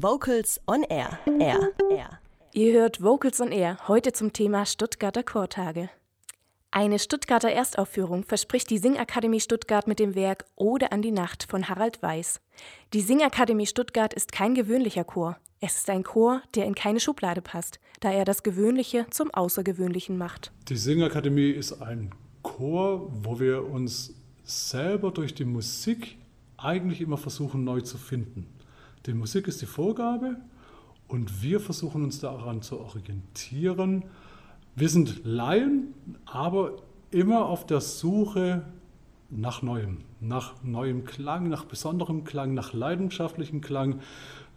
Vocals on Air. Air. Air. Ihr hört Vocals on Air, heute zum Thema Stuttgarter Chortage. Eine Stuttgarter Erstaufführung verspricht die Singakademie Stuttgart mit dem Werk Ode an die Nacht von Harald Weiß. Die Singakademie Stuttgart ist kein gewöhnlicher Chor. Es ist ein Chor, der in keine Schublade passt, da er das Gewöhnliche zum Außergewöhnlichen macht. Die Singakademie ist ein Chor, wo wir uns selber durch die Musik eigentlich immer versuchen neu zu finden. Die Musik ist die Vorgabe und wir versuchen uns daran zu orientieren. Wir sind Laien, aber immer auf der Suche nach Neuem, nach neuem Klang, nach besonderem Klang, nach leidenschaftlichem Klang,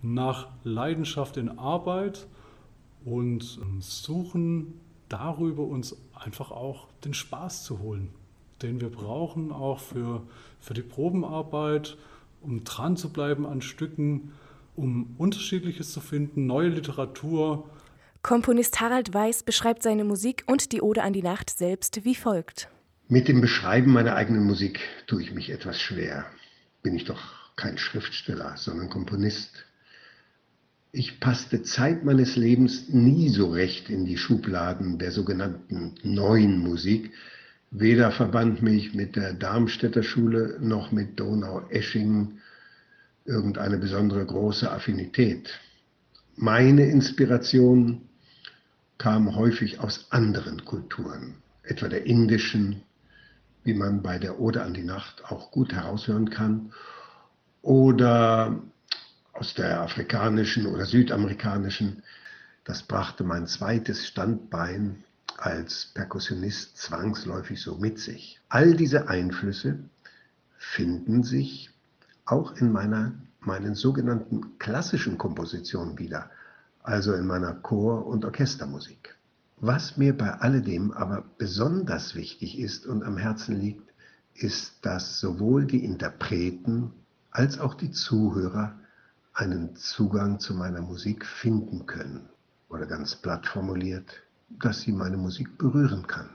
nach Leidenschaft in Arbeit und suchen darüber uns einfach auch den Spaß zu holen, den wir brauchen auch für, für die Probenarbeit, um dran zu bleiben an Stücken, um Unterschiedliches zu finden, neue Literatur. Komponist Harald Weiß beschreibt seine Musik und die Ode an die Nacht selbst wie folgt. Mit dem Beschreiben meiner eigenen Musik tue ich mich etwas schwer. Bin ich doch kein Schriftsteller, sondern Komponist. Ich passte Zeit meines Lebens nie so recht in die Schubladen der sogenannten neuen Musik. Weder verband mich mit der Darmstädter Schule noch mit Donau-Eschingen irgendeine besondere große Affinität. Meine Inspiration kam häufig aus anderen Kulturen, etwa der indischen, wie man bei der Ode an die Nacht auch gut heraushören kann, oder aus der afrikanischen oder südamerikanischen. Das brachte mein zweites Standbein als Perkussionist zwangsläufig so mit sich. All diese Einflüsse finden sich auch in meiner, meinen sogenannten klassischen Kompositionen wieder, also in meiner Chor- und Orchestermusik. Was mir bei alledem aber besonders wichtig ist und am Herzen liegt, ist, dass sowohl die Interpreten als auch die Zuhörer einen Zugang zu meiner Musik finden können. Oder ganz platt formuliert, dass sie meine Musik berühren kann.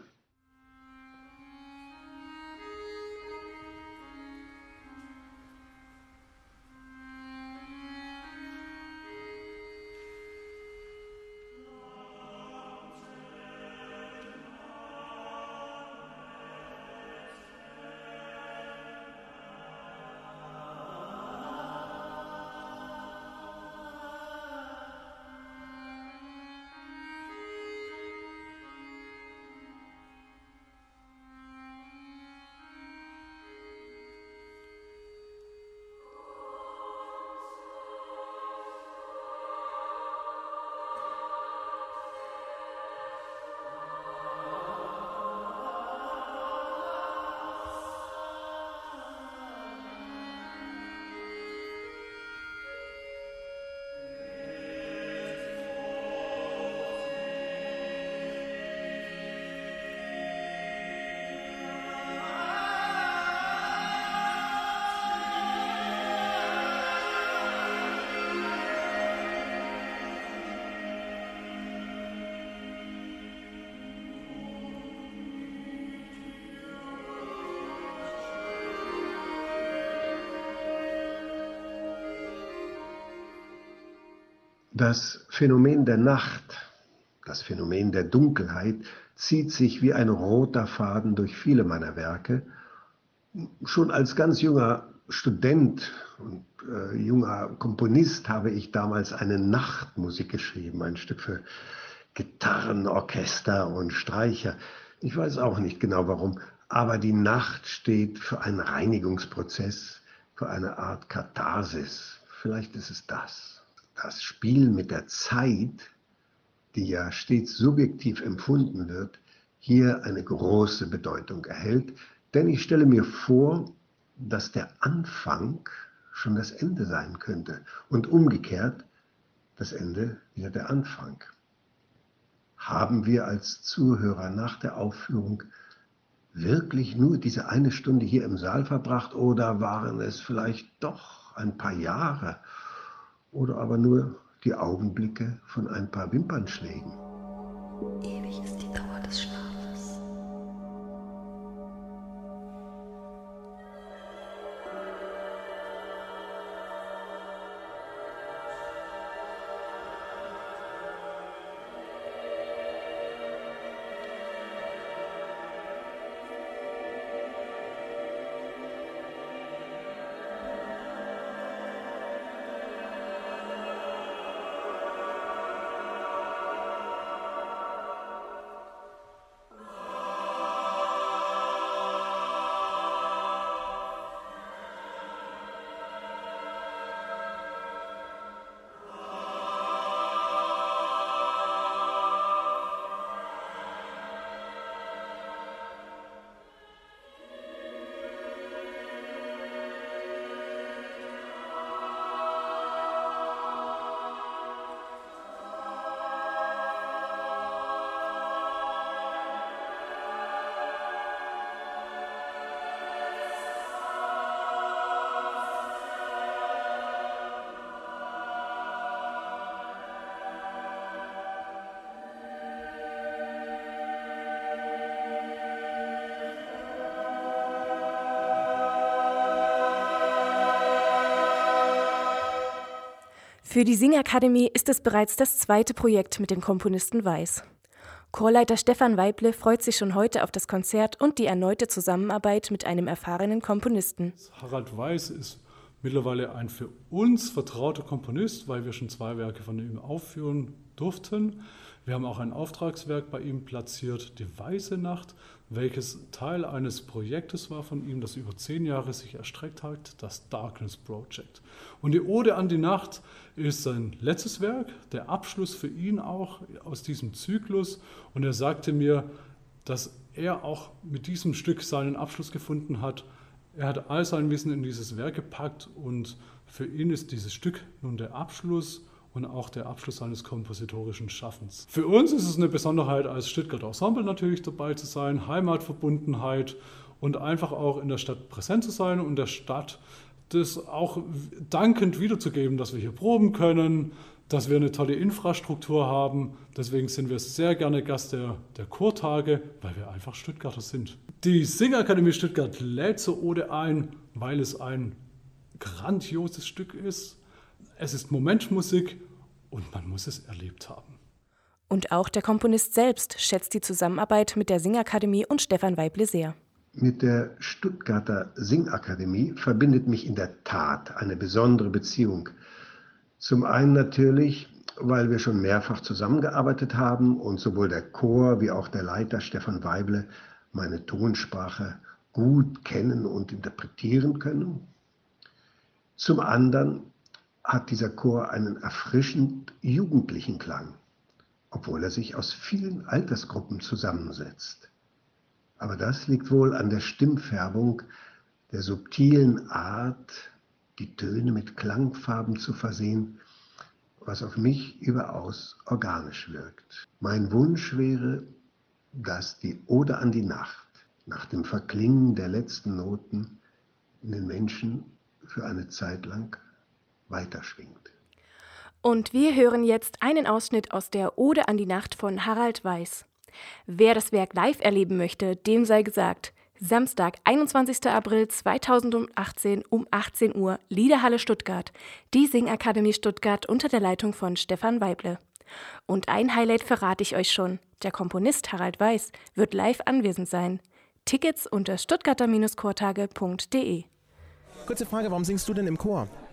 Das Phänomen der Nacht, das Phänomen der Dunkelheit zieht sich wie ein roter Faden durch viele meiner Werke. Schon als ganz junger Student und äh, junger Komponist habe ich damals eine Nachtmusik geschrieben, ein Stück für Gitarren, Orchester und Streicher. Ich weiß auch nicht genau warum, aber die Nacht steht für einen Reinigungsprozess, für eine Art Katharsis. Vielleicht ist es das das Spiel mit der Zeit, die ja stets subjektiv empfunden wird, hier eine große Bedeutung erhält. Denn ich stelle mir vor, dass der Anfang schon das Ende sein könnte und umgekehrt das Ende wieder der Anfang. Haben wir als Zuhörer nach der Aufführung wirklich nur diese eine Stunde hier im Saal verbracht oder waren es vielleicht doch ein paar Jahre oder aber nur die Augenblicke von ein paar Wimpernschlägen. Ewig ist die Dauer Für die Singakademie ist es bereits das zweite Projekt mit dem Komponisten Weiß. Chorleiter Stefan Weible freut sich schon heute auf das Konzert und die erneute Zusammenarbeit mit einem erfahrenen Komponisten. Harald Weiß ist mittlerweile ein für uns vertrauter Komponist, weil wir schon zwei Werke von ihm aufführen durften. Wir haben auch ein Auftragswerk bei ihm platziert, Die Weiße Nacht, welches Teil eines Projektes war von ihm, das über zehn Jahre sich erstreckt hat, das Darkness Project. Und die Ode an die Nacht ist sein letztes Werk, der Abschluss für ihn auch aus diesem Zyklus. Und er sagte mir, dass er auch mit diesem Stück seinen Abschluss gefunden hat. Er hat all sein Wissen in dieses Werk gepackt und für ihn ist dieses Stück nun der Abschluss und auch der Abschluss seines kompositorischen Schaffens. Für uns ist es eine Besonderheit, als Stuttgarter Ensemble natürlich dabei zu sein, Heimatverbundenheit und einfach auch in der Stadt präsent zu sein und der Stadt das auch dankend wiederzugeben, dass wir hier proben können, dass wir eine tolle Infrastruktur haben. Deswegen sind wir sehr gerne Gast der, der Chortage, weil wir einfach Stuttgarter sind. Die Singakademie Stuttgart lädt zur Ode ein, weil es ein grandioses Stück ist. Es ist Momentmusik und man muss es erlebt haben. Und auch der Komponist selbst schätzt die Zusammenarbeit mit der Singakademie und Stefan Weible sehr. Mit der Stuttgarter Singakademie verbindet mich in der Tat eine besondere Beziehung. Zum einen natürlich, weil wir schon mehrfach zusammengearbeitet haben und sowohl der Chor wie auch der Leiter Stefan Weible meine Tonsprache gut kennen und interpretieren können. Zum anderen hat dieser Chor einen erfrischend jugendlichen Klang, obwohl er sich aus vielen Altersgruppen zusammensetzt. Aber das liegt wohl an der Stimmfärbung, der subtilen Art, die Töne mit Klangfarben zu versehen, was auf mich überaus organisch wirkt. Mein Wunsch wäre, dass die Ode an die Nacht nach dem Verklingen der letzten Noten in den Menschen für eine Zeit lang weiterschwingt. Und wir hören jetzt einen Ausschnitt aus der Ode an die Nacht von Harald Weiß. Wer das Werk live erleben möchte, dem sei gesagt, Samstag, 21. April 2018 um 18 Uhr, Liederhalle Stuttgart, die Singakademie Stuttgart unter der Leitung von Stefan Weible. Und ein Highlight verrate ich euch schon. Der Komponist Harald Weiß wird live anwesend sein. Tickets unter stuttgarter-chortage.de. Kurze Frage, warum singst du denn im Chor?